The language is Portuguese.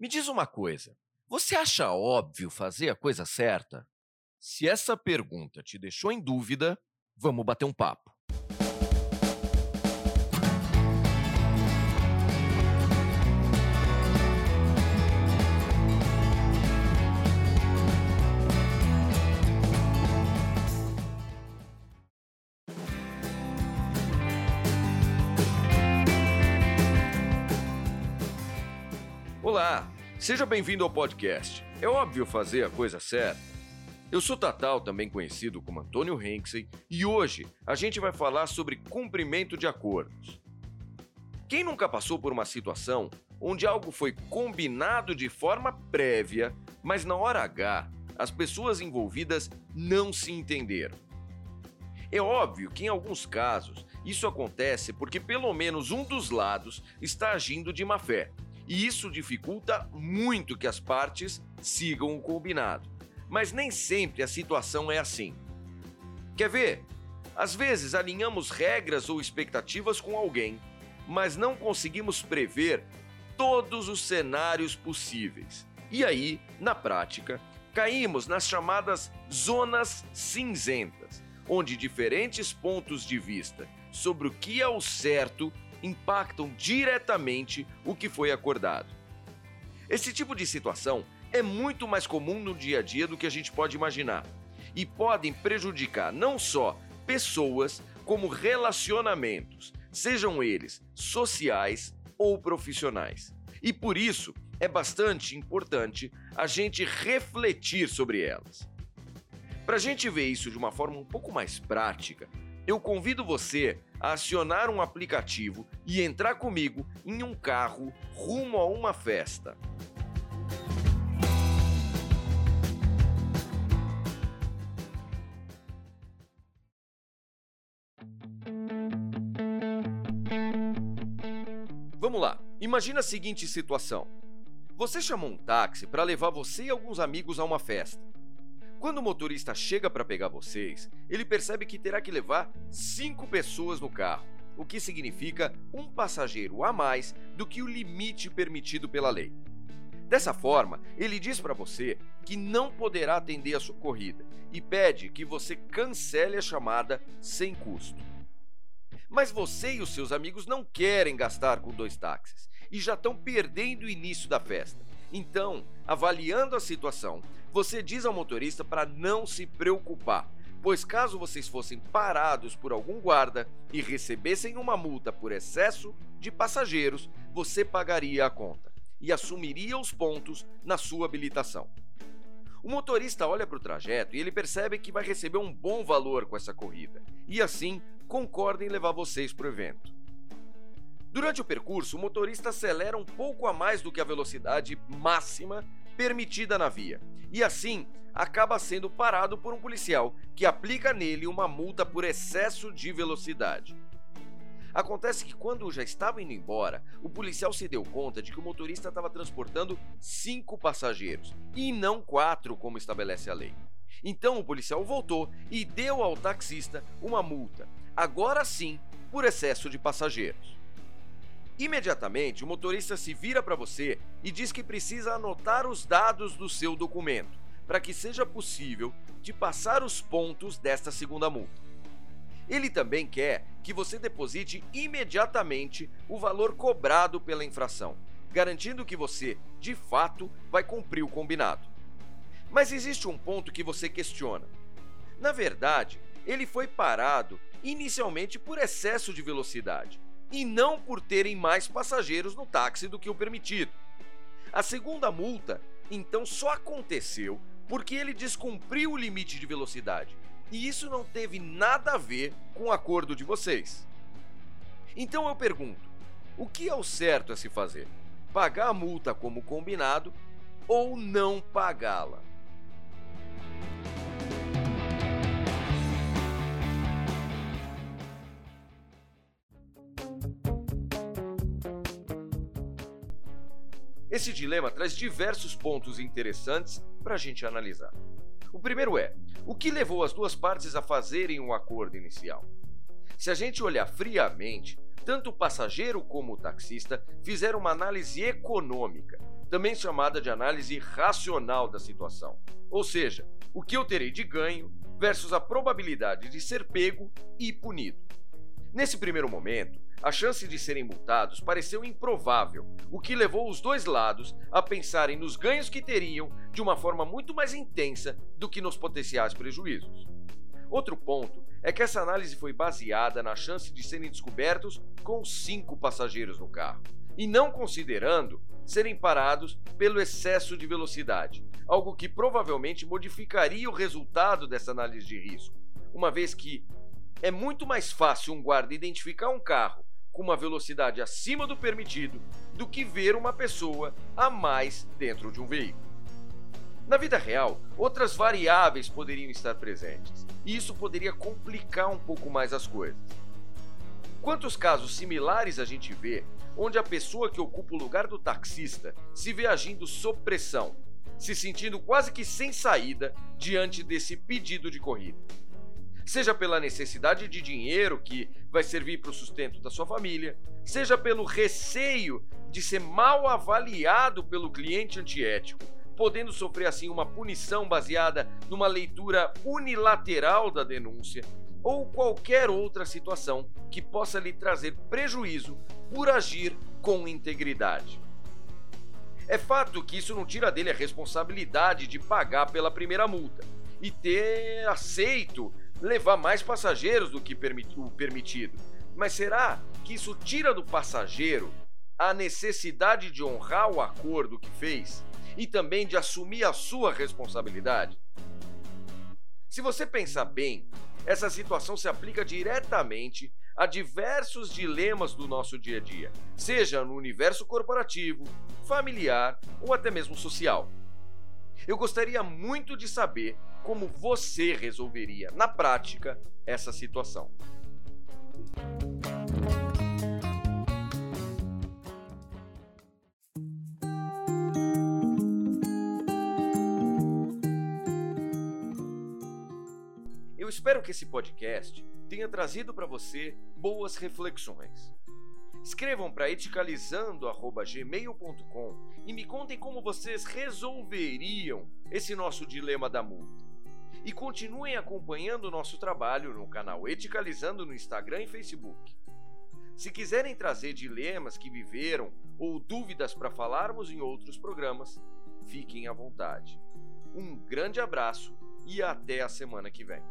Me diz uma coisa: você acha óbvio fazer a coisa certa? Se essa pergunta te deixou em dúvida, vamos bater um papo. Olá, seja bem-vindo ao podcast. É óbvio fazer a coisa certa. Eu sou Tatal, também conhecido como Antônio Henksey, e hoje a gente vai falar sobre cumprimento de acordos. Quem nunca passou por uma situação onde algo foi combinado de forma prévia, mas na hora H as pessoas envolvidas não se entenderam? É óbvio que em alguns casos isso acontece porque pelo menos um dos lados está agindo de má fé e isso dificulta muito que as partes sigam o combinado. Mas nem sempre a situação é assim. Quer ver? Às vezes alinhamos regras ou expectativas com alguém, mas não conseguimos prever todos os cenários possíveis. E aí, na prática, caímos nas chamadas zonas cinzentas, onde diferentes pontos de vista sobre o que é o certo impactam diretamente o que foi acordado. Esse tipo de situação é muito mais comum no dia a dia do que a gente pode imaginar e podem prejudicar não só pessoas, como relacionamentos, sejam eles sociais ou profissionais. E por isso é bastante importante a gente refletir sobre elas. Para a gente ver isso de uma forma um pouco mais prática, eu convido você a acionar um aplicativo e entrar comigo em um carro rumo a uma festa. Vamos lá, imagina a seguinte situação. Você chamou um táxi para levar você e alguns amigos a uma festa. Quando o motorista chega para pegar vocês, ele percebe que terá que levar cinco pessoas no carro, o que significa um passageiro a mais do que o limite permitido pela lei. Dessa forma, ele diz para você que não poderá atender a sua corrida e pede que você cancele a chamada sem custo. Mas você e os seus amigos não querem gastar com dois táxis e já estão perdendo o início da festa. Então, avaliando a situação, você diz ao motorista para não se preocupar, pois caso vocês fossem parados por algum guarda e recebessem uma multa por excesso de passageiros, você pagaria a conta e assumiria os pontos na sua habilitação. O motorista olha para o trajeto e ele percebe que vai receber um bom valor com essa corrida, e assim concorda em levar vocês para o evento. Durante o percurso, o motorista acelera um pouco a mais do que a velocidade máxima permitida na via, e assim acaba sendo parado por um policial que aplica nele uma multa por excesso de velocidade. Acontece que quando já estava indo embora, o policial se deu conta de que o motorista estava transportando cinco passageiros e não quatro, como estabelece a lei. Então o policial voltou e deu ao taxista uma multa, agora sim por excesso de passageiros. Imediatamente, o motorista se vira para você e diz que precisa anotar os dados do seu documento, para que seja possível de passar os pontos desta segunda multa. Ele também quer que você deposite imediatamente o valor cobrado pela infração, garantindo que você, de fato, vai cumprir o combinado. Mas existe um ponto que você questiona. Na verdade, ele foi parado inicialmente por excesso de velocidade e não por terem mais passageiros no táxi do que o permitido. A segunda multa, então, só aconteceu porque ele descumpriu o limite de velocidade. E isso não teve nada a ver com o acordo de vocês. Então eu pergunto: o que é o certo a se fazer? Pagar a multa como combinado ou não pagá-la? Esse dilema traz diversos pontos interessantes para a gente analisar. O primeiro é: o que levou as duas partes a fazerem um acordo inicial? Se a gente olhar friamente, tanto o passageiro como o taxista fizeram uma análise econômica, também chamada de análise racional da situação. Ou seja, o que eu terei de ganho versus a probabilidade de ser pego e punido. Nesse primeiro momento, a chance de serem multados pareceu improvável, o que levou os dois lados a pensarem nos ganhos que teriam de uma forma muito mais intensa do que nos potenciais prejuízos. Outro ponto é que essa análise foi baseada na chance de serem descobertos com cinco passageiros no carro, e não considerando serem parados pelo excesso de velocidade, algo que provavelmente modificaria o resultado dessa análise de risco, uma vez que é muito mais fácil um guarda identificar um carro com uma velocidade acima do permitido do que ver uma pessoa a mais dentro de um veículo. Na vida real, outras variáveis poderiam estar presentes, e isso poderia complicar um pouco mais as coisas. Quantos casos similares a gente vê onde a pessoa que ocupa o lugar do taxista se vê agindo sob pressão, se sentindo quase que sem saída diante desse pedido de corrida? Seja pela necessidade de dinheiro que vai servir para o sustento da sua família, seja pelo receio de ser mal avaliado pelo cliente antiético podendo sofrer assim uma punição baseada numa leitura unilateral da denúncia ou qualquer outra situação que possa lhe trazer prejuízo por agir com integridade. É fato que isso não tira dele a responsabilidade de pagar pela primeira multa e ter aceito levar mais passageiros do que o permitido. Mas será que isso tira do passageiro a necessidade de honrar o acordo que fez? e também de assumir a sua responsabilidade? Se você pensar bem, essa situação se aplica diretamente a diversos dilemas do nosso dia a dia, seja no universo corporativo, familiar ou até mesmo social. Eu gostaria muito de saber como você resolveria, na prática, essa situação. espero que esse podcast tenha trazido para você boas reflexões. Escrevam para eticalizando@gmail.com e me contem como vocês resolveriam esse nosso dilema da multa. E continuem acompanhando o nosso trabalho no canal Eticalizando no Instagram e Facebook. Se quiserem trazer dilemas que viveram ou dúvidas para falarmos em outros programas, fiquem à vontade. Um grande abraço e até a semana que vem.